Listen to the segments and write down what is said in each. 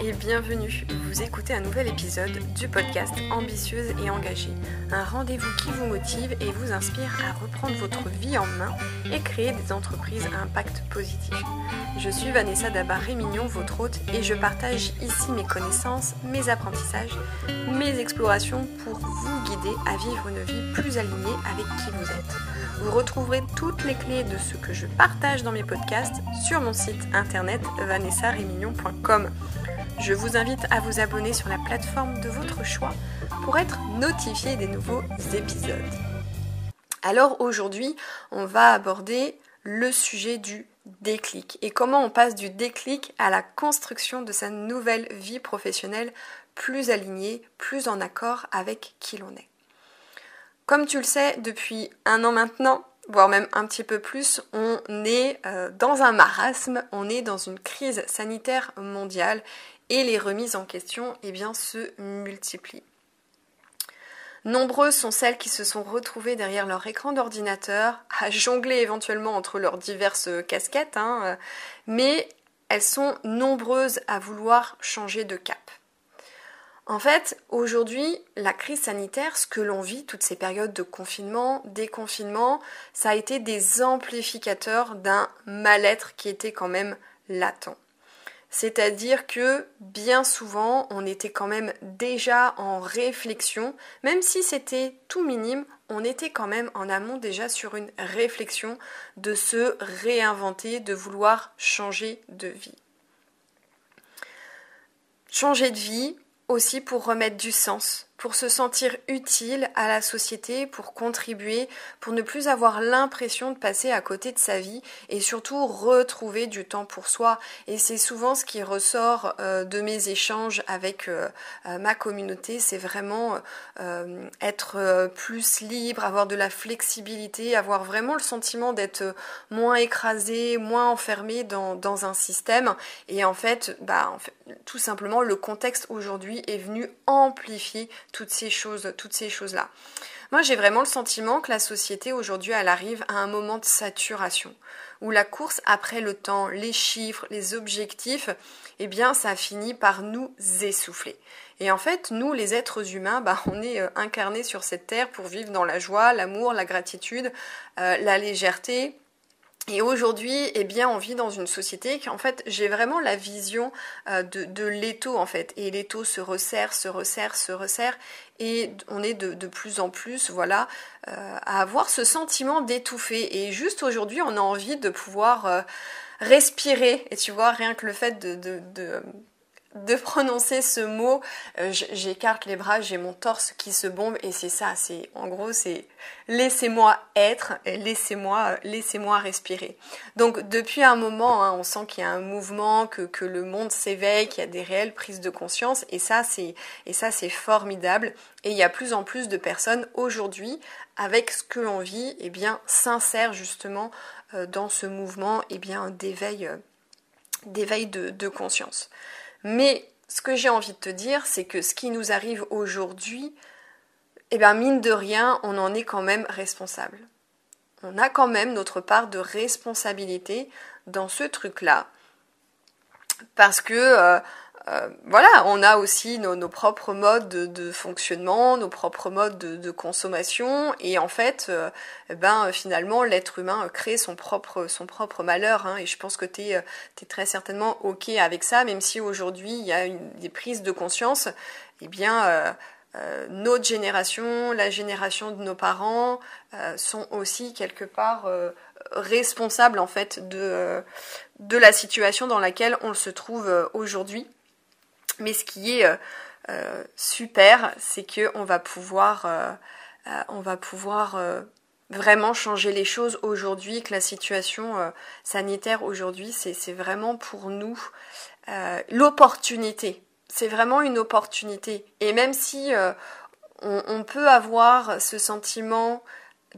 et bienvenue. Vous écoutez un nouvel épisode du podcast Ambitieuse et engagée. Un rendez-vous qui vous motive et vous inspire à reprendre votre vie en main et créer des entreprises à impact positif. Je suis Vanessa Dabar-Rémignon, votre hôte, et je partage ici mes connaissances, mes apprentissages, mes explorations pour vous guider à vivre une vie plus alignée avec qui vous êtes. Vous retrouverez toutes les clés de ce que je partage dans mes podcasts sur mon site internet vanessarémignon.com. Je vous invite à vous abonner sur la plateforme de votre choix pour être notifié des nouveaux épisodes. Alors aujourd'hui, on va aborder le sujet du déclic et comment on passe du déclic à la construction de sa nouvelle vie professionnelle plus alignée, plus en accord avec qui l'on est. Comme tu le sais, depuis un an maintenant, voire même un petit peu plus, on est euh, dans un marasme, on est dans une crise sanitaire mondiale et les remises en question eh bien, se multiplient. Nombreuses sont celles qui se sont retrouvées derrière leur écran d'ordinateur, à jongler éventuellement entre leurs diverses casquettes, hein, mais elles sont nombreuses à vouloir changer de cap. En fait, aujourd'hui, la crise sanitaire, ce que l'on vit, toutes ces périodes de confinement, déconfinement, ça a été des amplificateurs d'un mal-être qui était quand même latent. C'est-à-dire que bien souvent, on était quand même déjà en réflexion, même si c'était tout minime, on était quand même en amont déjà sur une réflexion de se réinventer, de vouloir changer de vie. Changer de vie aussi pour remettre du sens, pour se sentir utile à la société, pour contribuer, pour ne plus avoir l'impression de passer à côté de sa vie et surtout retrouver du temps pour soi. Et c'est souvent ce qui ressort euh, de mes échanges avec euh, euh, ma communauté, c'est vraiment être plus libre, avoir de la flexibilité, avoir vraiment le sentiment d'être moins écrasé, moins enfermé dans, un système. Et bah, en fait, tout simplement, le contexte aujourd'hui est venu amplifier toutes ces choses, toutes ces choses-là. Moi, j'ai vraiment le sentiment que la société aujourd'hui, elle arrive à un moment de saturation où la course après le temps, les chiffres, les objectifs, eh bien, ça finit par nous essouffler. Et en fait, nous, les êtres humains, bah, on est euh, incarnés sur cette terre pour vivre dans la joie, l'amour, la gratitude, euh, la légèreté, et aujourd'hui, eh bien, on vit dans une société qui, en fait, j'ai vraiment la vision euh, de, de l'étau, en fait. Et l'étau se resserre, se resserre, se resserre. Et on est de, de plus en plus, voilà, euh, à avoir ce sentiment d'étouffer. Et juste aujourd'hui, on a envie de pouvoir euh, respirer. Et tu vois, rien que le fait de, de, de de prononcer ce mot, euh, j'écarte les bras, j'ai mon torse qui se bombe et c'est ça, c'est en gros c'est laissez-moi être, laissez-moi respirer. Donc depuis un moment, hein, on sent qu'il y a un mouvement, que, le monde s'éveille, qu'il y a des réelles prises de conscience et ça c'est formidable et il y a plus en plus de personnes aujourd'hui avec ce que l'on vit, et eh bien sincères justement euh, dans ce mouvement et eh bien d'éveil euh, de conscience. Mais ce que j'ai envie de te dire, c'est que ce qui nous arrive aujourd'hui, eh bien, mine de rien, on en est quand même responsable. On a quand même notre part de responsabilité dans ce truc-là. Parce que euh, euh, voilà, on a aussi nos, propres modes de, fonctionnement, nos propres modes de, consommation, et en fait, euh, eh ben finalement, l'être humain crée son propre malheur. Hein, et je pense que tu es, es, très certainement ok avec ça, même si aujourd'hui il y a une, des prises de conscience. Eh bien, euh, notre génération, la génération de nos parents, sont aussi quelque part responsables en fait de la situation dans laquelle on se trouve aujourd'hui. Mais ce qui est euh, euh, super, c'est que on va pouvoir, euh, on va pouvoir vraiment changer les choses aujourd'hui, que la situation sanitaire aujourd'hui, c'est vraiment pour nous l'opportunité. C'est vraiment une opportunité. Et même si on, peut avoir ce sentiment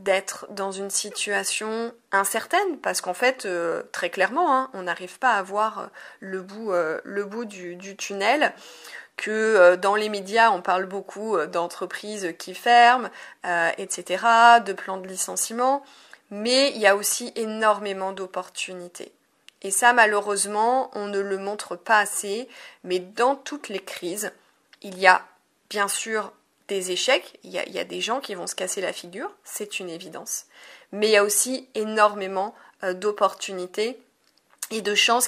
d'être dans une situation incertaine parce qu'en fait très clairement hein, on n'arrive pas à voir le bout le bout du, du tunnel que dans les médias on parle beaucoup d'entreprises qui ferment etc de plans de licenciement mais il y a aussi énormément d'opportunités. Et ça, malheureusement, on ne le montre pas assez, mais dans toutes les crises, il y a bien sûr des échecs, il y a, y a des gens qui vont se casser la figure, c'est une évidence, mais il y a aussi énormément euh, d'opportunités et de, choses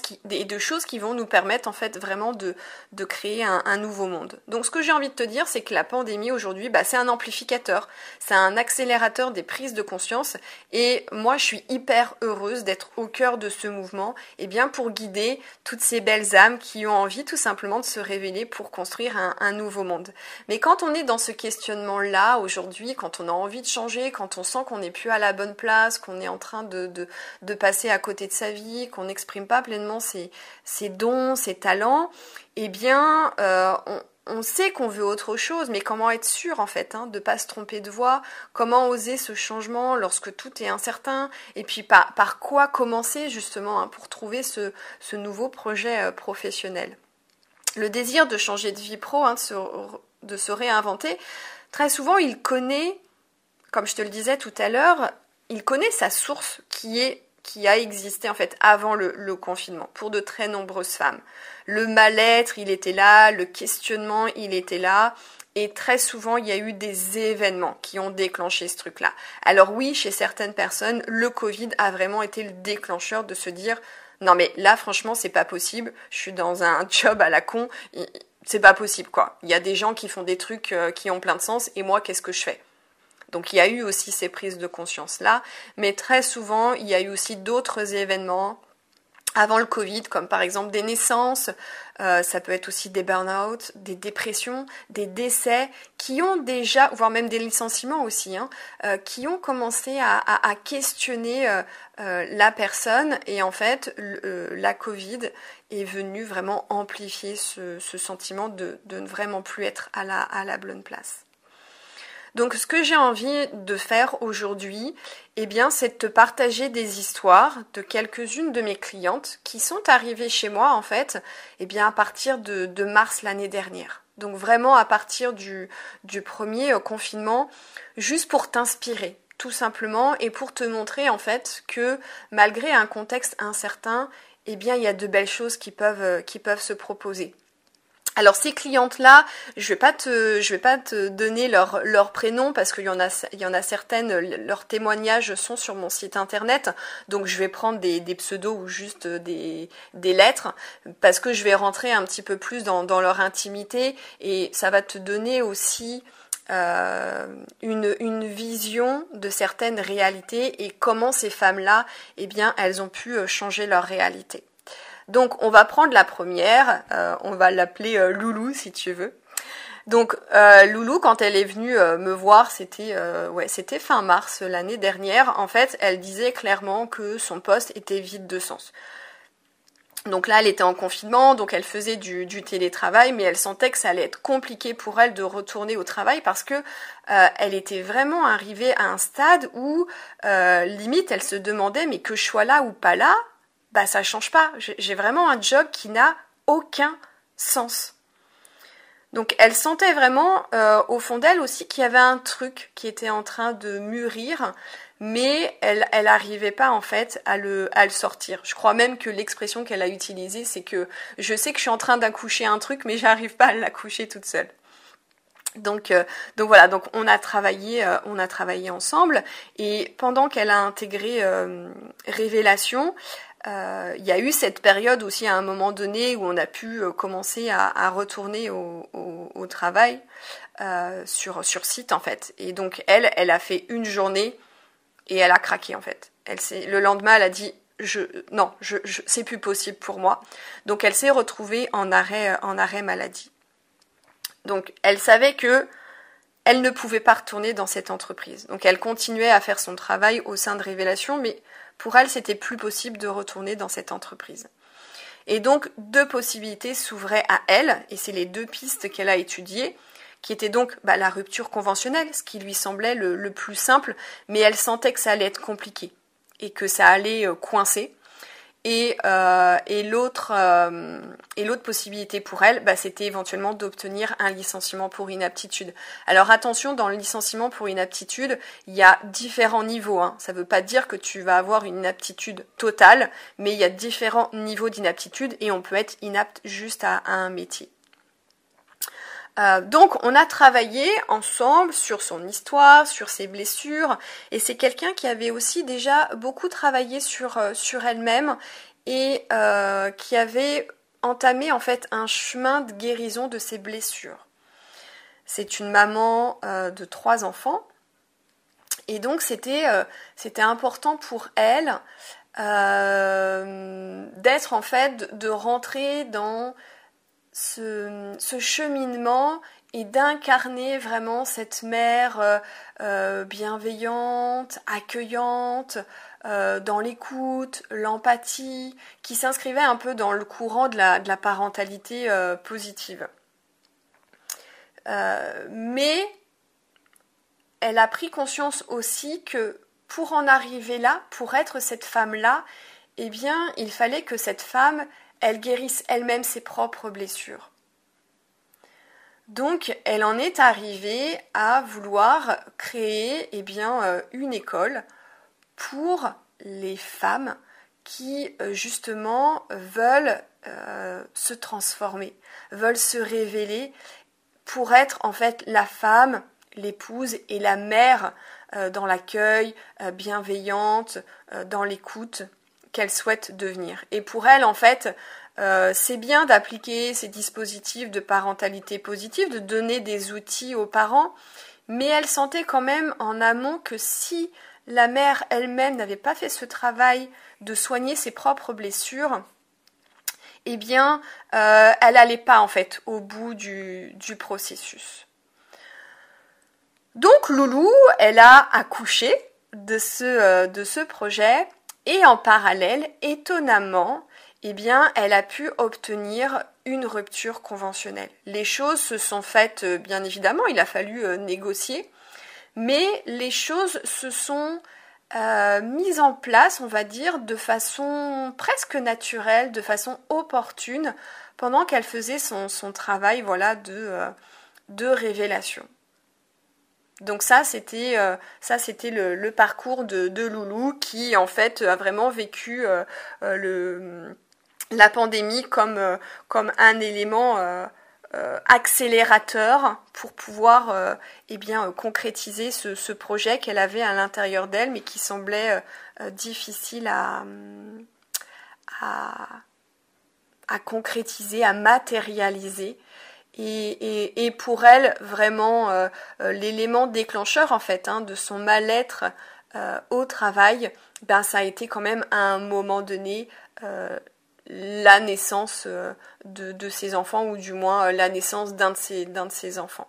qui vont nous permettre en fait vraiment de, de créer un, nouveau monde. Donc ce que j'ai envie de te dire, c'est que la pandémie aujourd'hui, bah, c'est un amplificateur, c'est un accélérateur des prises de conscience et moi je suis hyper heureuse d'être au cœur de ce mouvement et bien pour guider toutes ces belles âmes qui ont envie tout simplement de se révéler pour construire un, un nouveau monde. Mais quand on est dans ce questionnement-là aujourd'hui, quand on a envie de changer, quand on sent qu'on n'est plus à la bonne place, qu'on est en train de, de, de passer à côté de sa vie, qu'on exprime pas pleinement ses, dons, ses talents, eh bien, euh, on, sait qu'on veut autre chose, mais comment être sûr en fait hein, de pas se tromper de voie Comment oser ce changement lorsque tout est incertain? Et puis par, par quoi commencer justement hein, pour trouver ce, nouveau projet euh, professionnel? Le désir de changer de vie pro, hein, de se réinventer, très souvent il connaît, comme je te le disais tout à l'heure, il connaît sa source qui est qui a existé en fait avant le, le, confinement pour de très nombreuses femmes. Le mal-être, il était là, le questionnement, il était là. Et très souvent, il y a eu des événements qui ont déclenché ce truc-là. Alors oui, chez certaines personnes, le Covid a vraiment été le déclencheur de se dire non mais là franchement c'est pas possible, je suis dans un job à la con, c'est pas possible quoi. Il y a des gens qui font des trucs euh, qui ont plein de sens et moi qu'est-ce que je fais? Donc il y a eu aussi ces prises de conscience-là, mais très souvent, il y a eu aussi d'autres événements avant le Covid, comme par exemple des naissances, euh, ça peut être aussi des burn-out, des dépressions, des décès, qui ont déjà, voire même des licenciements aussi, hein, euh, qui ont commencé à, questionner euh, la personne. Et en fait, la Covid est venue vraiment amplifier ce, sentiment de, ne vraiment plus être à la bonne place. Donc ce que j'ai envie de faire aujourd'hui, eh bien, c'est de te partager des histoires de quelques-unes de mes clientes qui sont arrivées chez moi en fait, eh bien à partir de, mars l'année dernière. Donc vraiment à partir du, premier euh, confinement, juste pour t'inspirer, tout simplement, et pour te montrer en fait que malgré un contexte incertain, eh bien il y a de belles choses qui peuvent, euh, qui peuvent se proposer. Alors ces clientes-là, je vais pas te, je vais pas te donner leur, leur prénom parce qu'il y en a, il y en a certaines, leurs témoignages sont sur mon site internet, donc je vais prendre des, des pseudos ou juste des, des lettres parce que je vais rentrer un petit peu plus dans, leur intimité et ça va te donner aussi euh, une, une vision de certaines réalités et comment ces femmes-là, eh bien, elles ont pu euh, changer leur réalité. Donc on va prendre la première, euh, on va l'appeler euh, Loulou si tu veux. Donc euh, Loulou, quand elle est venue euh, me voir, c'était euh, ouais, c'était fin mars l'année dernière. En fait, elle disait clairement que son poste était vide de sens. Donc là, elle était en confinement, donc elle faisait du, du, télétravail, mais elle sentait que ça allait être compliqué pour elle de retourner au travail parce que elle était vraiment arrivée à un stade où limite elle se demandait mais que je sois là ou pas là, bah ça change pas. J'ai vraiment un job qui n'a aucun sens. Donc elle sentait vraiment euh, au fond d'elle aussi qu'il y avait un truc qui était en train de mûrir, mais elle elle n'arrivait pas en fait à le à le sortir. Je crois même que l'expression qu'elle a utilisée c'est que je sais que je suis en train d'accoucher un truc mais j'arrive pas à l'accoucher toute seule. Donc, euh, donc voilà, donc on a travaillé, euh, on a travaillé ensemble et pendant qu'elle a intégré euh, Révélation, il y a eu cette période aussi à un moment donné où on a pu euh, commencer à, à retourner au, au, au travail euh, sur, sur site en fait. Et donc elle, elle a fait une journée et elle a craqué en fait. Elle le lendemain, elle a dit je, non, je, je c'est plus possible pour moi. Donc elle s'est retrouvée en arrêt, en arrêt maladie. Donc elle savait que elle ne pouvait pas retourner dans cette entreprise. Donc elle continuait à faire son travail au sein de Révélation, mais pour elle, c'était plus possible de retourner dans cette entreprise. Et donc, deux possibilités s'ouvraient à elle, et c'est les deux pistes qu'elle a étudiées, qui étaient donc bah, la rupture conventionnelle, ce qui lui semblait le, plus simple, mais elle sentait que ça allait être compliqué et que ça allait euh, coincer. Et, euh, euh, et l'autre possibilité pour elle, bah, c'était éventuellement d'obtenir un licenciement pour inaptitude. Alors attention, dans le licenciement pour inaptitude, il y a différents niveaux. Hein. Ça ne veut pas dire que tu vas avoir une inaptitude totale, mais il y a différents niveaux d'inaptitude et on peut être inapte juste à un métier. Euh, donc on a travaillé ensemble sur son histoire, sur ses blessures, et c'est quelqu'un qui avait aussi déjà beaucoup travaillé sur, euh, elle-même et euh, qui avait entamé en fait un chemin de guérison de ses blessures. C'est une maman de trois enfants, et donc c'était important pour elle d'être en fait de rentrer dans ce, cheminement et d'incarner vraiment cette mère euh, euh, bienveillante, accueillante, euh, dans l'écoute, l'empathie, qui s'inscrivait un peu dans le courant de la, parentalité positive. mais elle a pris conscience aussi que pour en arriver là, pour être cette femme-là, eh bien, il fallait que cette femme elle guérisse elle-même ses propres blessures. Donc, elle en est arrivée à vouloir créer eh bien, euh, une école pour les femmes qui euh, justement veulent euh, se transformer, veulent se révéler pour être en fait la femme, l'épouse et la mère dans l'accueil, bienveillante, dans l'écoute qu'elle souhaite devenir. Et pour elle, en fait, euh, c'est bien d'appliquer ces dispositifs de parentalité positive, de donner des outils aux parents, mais elle sentait quand même en amont que si la mère elle-même n'avait pas fait ce travail de soigner ses propres blessures, eh bien, euh, elle n'allait pas en fait au bout du, processus. Donc Loulou, elle a accouché de ce, euh, de ce projet et en parallèle, étonnamment, eh bien, elle a pu obtenir une rupture conventionnelle. Les choses se sont faites, euh, bien évidemment, il a fallu euh, négocier, mais les choses se sont euh, mises en place, on va dire, de façon presque naturelle, de façon opportune, pendant qu'elle faisait son, travail, voilà, de, de révélation. Donc ça, c'était euh, ça, c'était le, parcours de, Loulou qui en fait a vraiment vécu euh, euh, la pandémie comme comme un élément accélérateur pour pouvoir eh bien concrétiser ce, projet qu'elle avait à l'intérieur d'elle, mais qui semblait difficile à, à concrétiser, à matérialiser. Et, pour elle, vraiment, euh, euh, l'élément déclencheur, en fait, hein, de son mal-être euh, au travail, ben, ça a été quand même à un moment donné la naissance de, de, ses enfants, ou du moins la naissance d'un de, ses, d'un de ses enfants.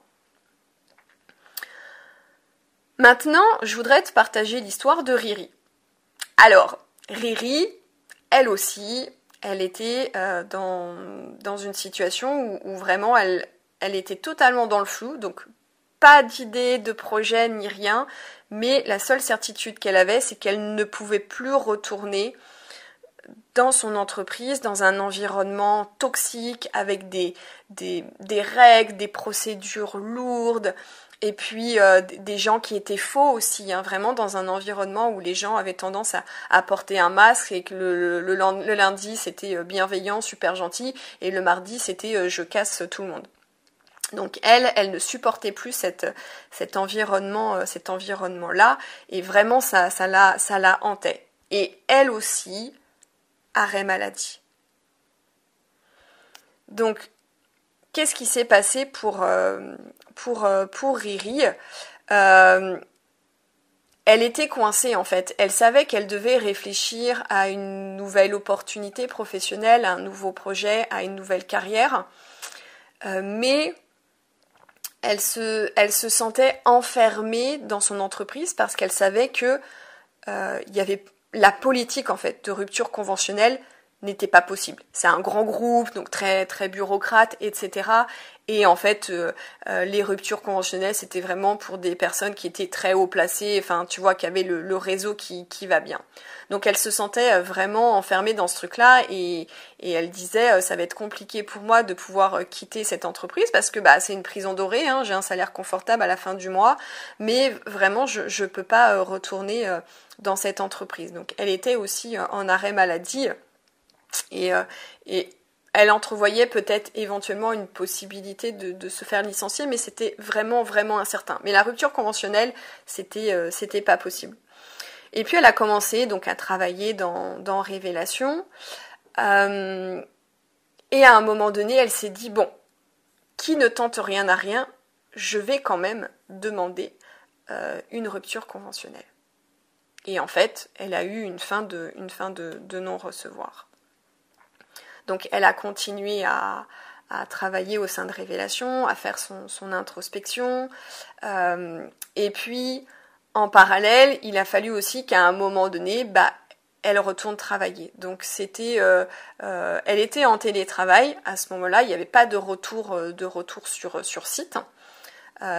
Maintenant, je voudrais te partager l'histoire de Riri. Alors, Riri, elle aussi, elle était euh, dans, une situation où, vraiment elle, était totalement dans le flou, donc pas d'idée, de projet ni rien, mais la seule certitude qu'elle avait, c'est qu'elle ne pouvait plus retourner dans son entreprise, dans un environnement toxique, avec des règles, des procédures lourdes, et puis euh, des gens qui étaient faux aussi, hein, vraiment dans un environnement où les gens avaient tendance à, porter un masque et que le, lundi c'était euh, bienveillant, super gentil, et le mardi c'était euh, je casse tout le monde. Donc elle, elle ne supportait plus cet environnement, cet environnement-là, et vraiment ça, ça la, ça la hantait. Et elle aussi, arrêt maladie. Donc qu'est-ce qui s'est passé pour, pour, euh, pour Riri. Euh, elle était coincée en fait. Elle savait qu'elle devait réfléchir à une nouvelle opportunité professionnelle, à un nouveau projet, à une nouvelle carrière. Euh, mais elle se, elle se sentait enfermée dans son entreprise parce qu'elle savait que il y avait la politique en fait de rupture conventionnelle n'était pas possible. C'est un grand groupe, donc très très bureaucrate, etc. Et en fait, euh, euh, les ruptures conventionnelles, c'était vraiment pour des personnes qui étaient très haut placées, enfin, tu vois, qui avaient le, réseau qui, qui, va bien. Donc, elle se sentait euh, vraiment enfermée dans ce truc-là et, et elle disait, ça va être compliqué pour moi de pouvoir quitter cette entreprise parce que bah, c'est une prison dorée, hein, j'ai un salaire confortable à la fin du mois, mais vraiment, je ne peux pas retourner dans cette entreprise. Donc, elle était aussi en arrêt maladie et, et elle entrevoyait peut-être éventuellement une possibilité de, se faire licencier, mais c'était vraiment vraiment incertain. Mais la rupture conventionnelle, c'était euh, pas possible. Et puis elle a commencé donc à travailler dans, Révélation. Euh, et à un moment donné, elle s'est dit bon, qui ne tente rien à rien, je vais quand même demander euh, une rupture conventionnelle. Et en fait, elle a eu une fin de, une fin de non-recevoir. Donc elle a continué à, travailler au sein de Révélation, à faire son, introspection. Euh, et puis, en parallèle, il a fallu aussi qu'à un moment donné, bah, elle retourne travailler. Donc c'était, euh, euh, elle était en télétravail à ce moment-là. Il n'y avait pas de retour, de retour sur, sur site.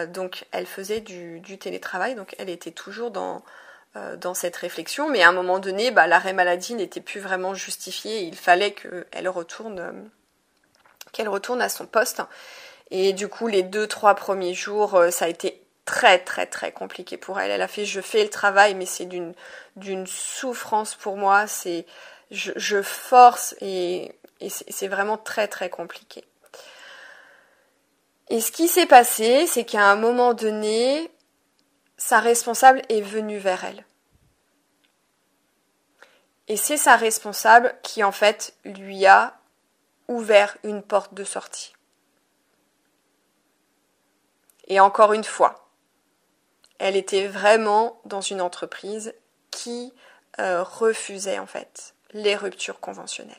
donc elle faisait du, du, télétravail. Donc elle était toujours dans, dans cette réflexion, mais à un moment donné, bah, l'arrêt maladie n'était plus vraiment justifié. Il fallait qu'elle retourne, euh, qu'elle retourne à son poste. Et du coup, les deux, trois premiers jours, euh, ça a été très, très, très compliqué pour elle. Elle a fait, je fais le travail, mais c'est d'une, d'une souffrance pour moi. C'est, je, je force et, et c'est vraiment très, très compliqué. Et ce qui s'est passé, c'est qu'à un moment donné, sa responsable est venue vers elle. Et c'est sa responsable qui en fait lui a ouvert une porte de sortie. Et encore une fois, elle était vraiment dans une entreprise qui euh, refusait en fait les ruptures conventionnelles.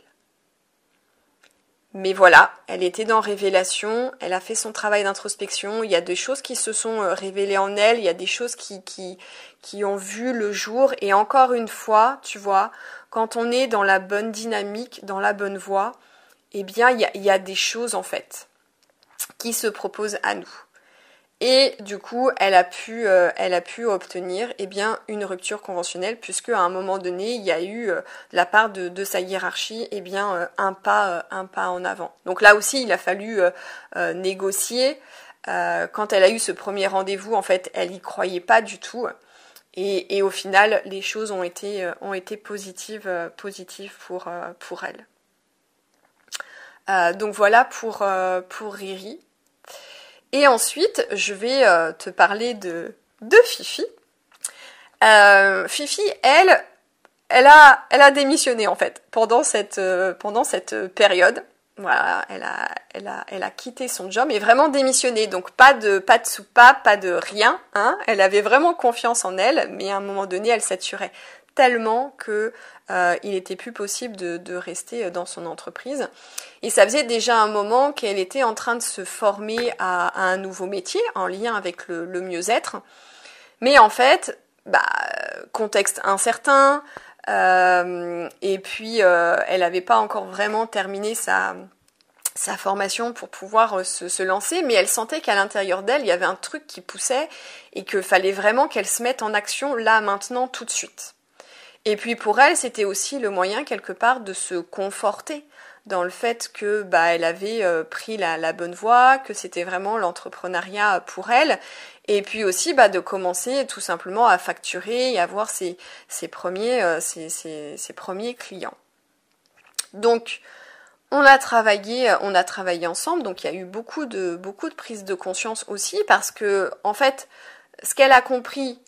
Mais voilà, elle était dans révélation, elle a fait son travail d'introspection, il y a des choses qui se sont euh, révélées en elle, il y a des choses qui, qui, qui ont vu le jour, et encore une fois, tu vois, quand on est dans la bonne dynamique, dans la bonne voie, eh bien, il y a, il y a des choses en fait qui se proposent à nous. Et du coup, elle a pu, euh, elle a pu obtenir eh bien, une rupture conventionnelle, puisque à un moment donné, il y a eu euh, de la part de, sa hiérarchie eh bien, euh, un, pas, un pas en avant. Donc là aussi, il a fallu négocier. quand elle a eu ce premier rendez-vous, en fait, elle y croyait pas du tout. Et, et au final, les choses ont été, ont été positives, positives pour, pour elle. donc voilà pour, pour Riri. Et ensuite, je vais euh, te parler de, de Fifi. Euh, Fifi, elle, elle a, démissionné en fait pendant cette, euh, période. Voilà, elle a quitté son job et vraiment démissionné. Donc pas de, pas de soupape, pas de rien. Hein. Elle avait vraiment confiance en elle, mais à un moment donné, elle saturait tellement que euh, il était plus possible de, rester dans son entreprise. Et ça faisait déjà un moment qu'elle était en train de se former à, un nouveau métier en lien avec le, mieux-être. Mais en fait, bah, contexte incertain, euh, et puis euh, elle n'avait pas encore vraiment terminé sa, sa formation pour pouvoir se, se, lancer, mais elle sentait qu'à l'intérieur d'elle, il y avait un truc qui poussait et qu'il fallait vraiment qu'elle se mette en action là, maintenant, tout de suite. Et puis pour elle, c'était aussi le moyen quelque part de se conforter dans le fait que bah elle avait euh, pris la, bonne voie, que c'était vraiment l'entrepreneuriat pour elle, et puis aussi bah, de commencer tout simplement à facturer et avoir ses, premiers, euh, ses, premiers clients. Donc on a travaillé, on a travaillé ensemble, donc il y a eu beaucoup de beaucoup de prise de conscience aussi parce que en fait, ce qu'elle a compris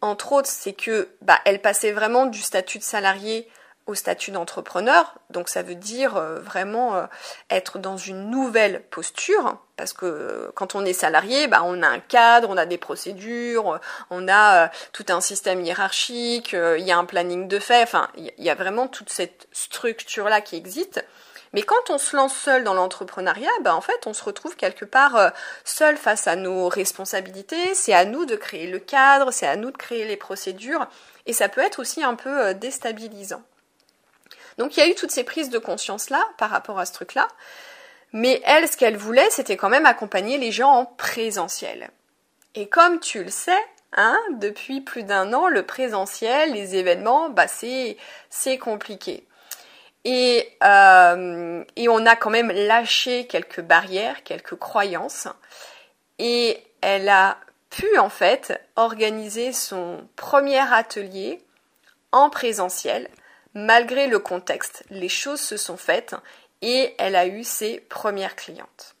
entre autres, c'est que bah, elle passait vraiment du statut de salarié au statut d'entrepreneur. Donc ça veut dire euh, vraiment euh, être dans une nouvelle posture, parce que euh, quand on est salarié, bah, on a un cadre, on a des procédures, on a tout un système hiérarchique, il y a un planning de fait, enfin il y a vraiment toute cette structure-là qui existe. Mais quand on se lance seul dans l'entrepreneuriat, ben en fait, on se retrouve quelque part euh, seul face à nos responsabilités. C'est à nous de créer le cadre, c'est à nous de créer les procédures, et ça peut être aussi un peu euh, déstabilisant. Donc il y a eu toutes ces prises de conscience-là par rapport à ce truc-là. Mais elle, ce qu'elle voulait, c'était quand même accompagner les gens en présentiel. Et comme tu le sais, hein, depuis plus d'un an, le présentiel, les événements, bah c'est compliqué. Et, euh, et on a quand même lâché quelques barrières, quelques croyances. Et elle a pu en fait organiser son premier atelier en présentiel. Malgré le contexte, les choses se sont faites et elle a eu ses premières clientes.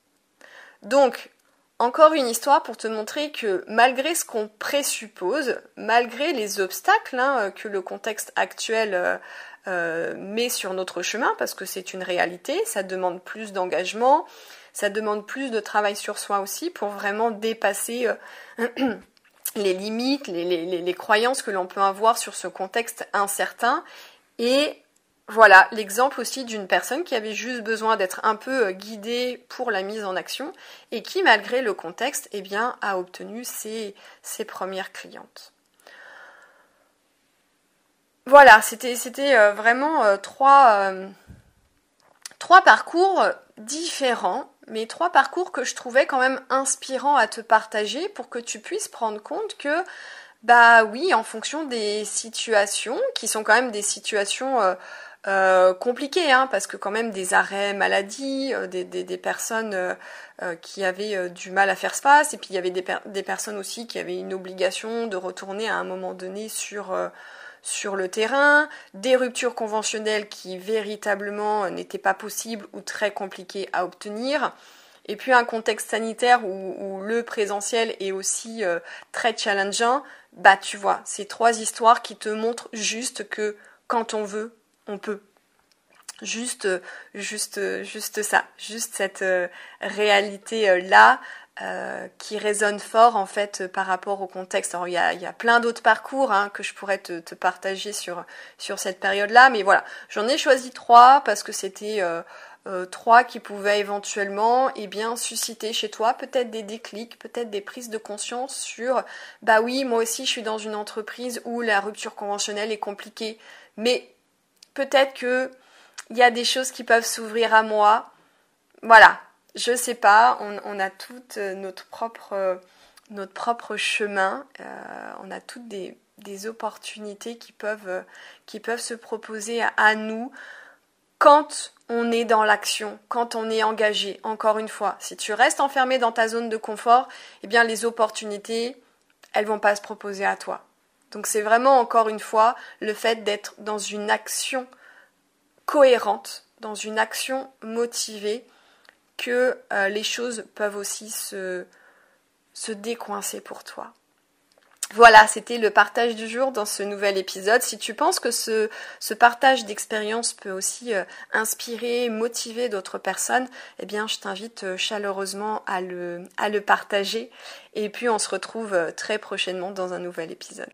Donc, encore une histoire pour te montrer que malgré ce qu'on présuppose, malgré les obstacles hein, que le contexte actuel euh, euh, met sur notre chemin, parce que c'est une réalité, ça demande plus d'engagement, ça demande plus de travail sur soi aussi pour vraiment dépasser euh, les limites, les, croyances que l'on peut avoir sur ce contexte incertain. Et voilà l'exemple aussi d'une personne qui avait juste besoin d'être un peu euh, guidée pour la mise en action et qui, malgré le contexte, eh bien, a obtenu ses, premières clientes. Voilà, c'était euh, vraiment trois, trois parcours différents mais trois parcours que je trouvais quand même inspirants à te partager pour que tu puisses prendre compte que bah oui, en fonction des situations, qui sont quand même des situations euh, euh, compliquées, hein, parce que quand même des arrêts maladie, euh, des, personnes qui avaient du mal à faire face, et puis il y avait des, personnes aussi qui avaient une obligation de retourner à un moment donné sur sur le terrain, des ruptures conventionnelles qui véritablement n'étaient pas possibles ou très compliquées à obtenir, et puis un contexte sanitaire où, le présentiel est aussi euh, très challengeant, bah tu vois, ces trois histoires qui te montrent juste que quand on veut, on peut. Juste, juste, juste ça, juste cette euh, réalité euh, là euh, qui résonne fort en fait par rapport au contexte. Alors il y a, il y a plein d'autres parcours hein, que je pourrais te, te, partager sur, sur cette période-là, mais voilà, j'en ai choisi trois parce que c'était euh, euh, trois qui pouvaient éventuellement eh bien, susciter chez toi peut-être des déclics, peut-être des prises de conscience sur bah oui, moi aussi je suis dans une entreprise où la rupture conventionnelle est compliquée, mais peut-être que il y a des choses qui peuvent s'ouvrir à moi. Voilà, je sais pas, on, a toutes euh, notre propre, euh, notre propre chemin, euh, on a toutes des, opportunités qui peuvent, qui peuvent se proposer à, nous quand on est dans l'action, quand on est engagé. Encore une fois, si tu restes enfermé dans ta zone de confort, eh bien les opportunités, elles vont pas se proposer à toi. Donc c'est vraiment encore une fois le fait d'être dans une action cohérente, dans une action motivée que euh, les choses peuvent aussi se, décoincer pour toi. Voilà, c'était le partage du jour dans ce nouvel épisode. Si tu penses que ce, partage d'expérience peut aussi euh, inspirer, motiver d'autres personnes, eh bien, je t'invite euh, chaleureusement à le, partager. Et puis, on se retrouve très prochainement dans un nouvel épisode.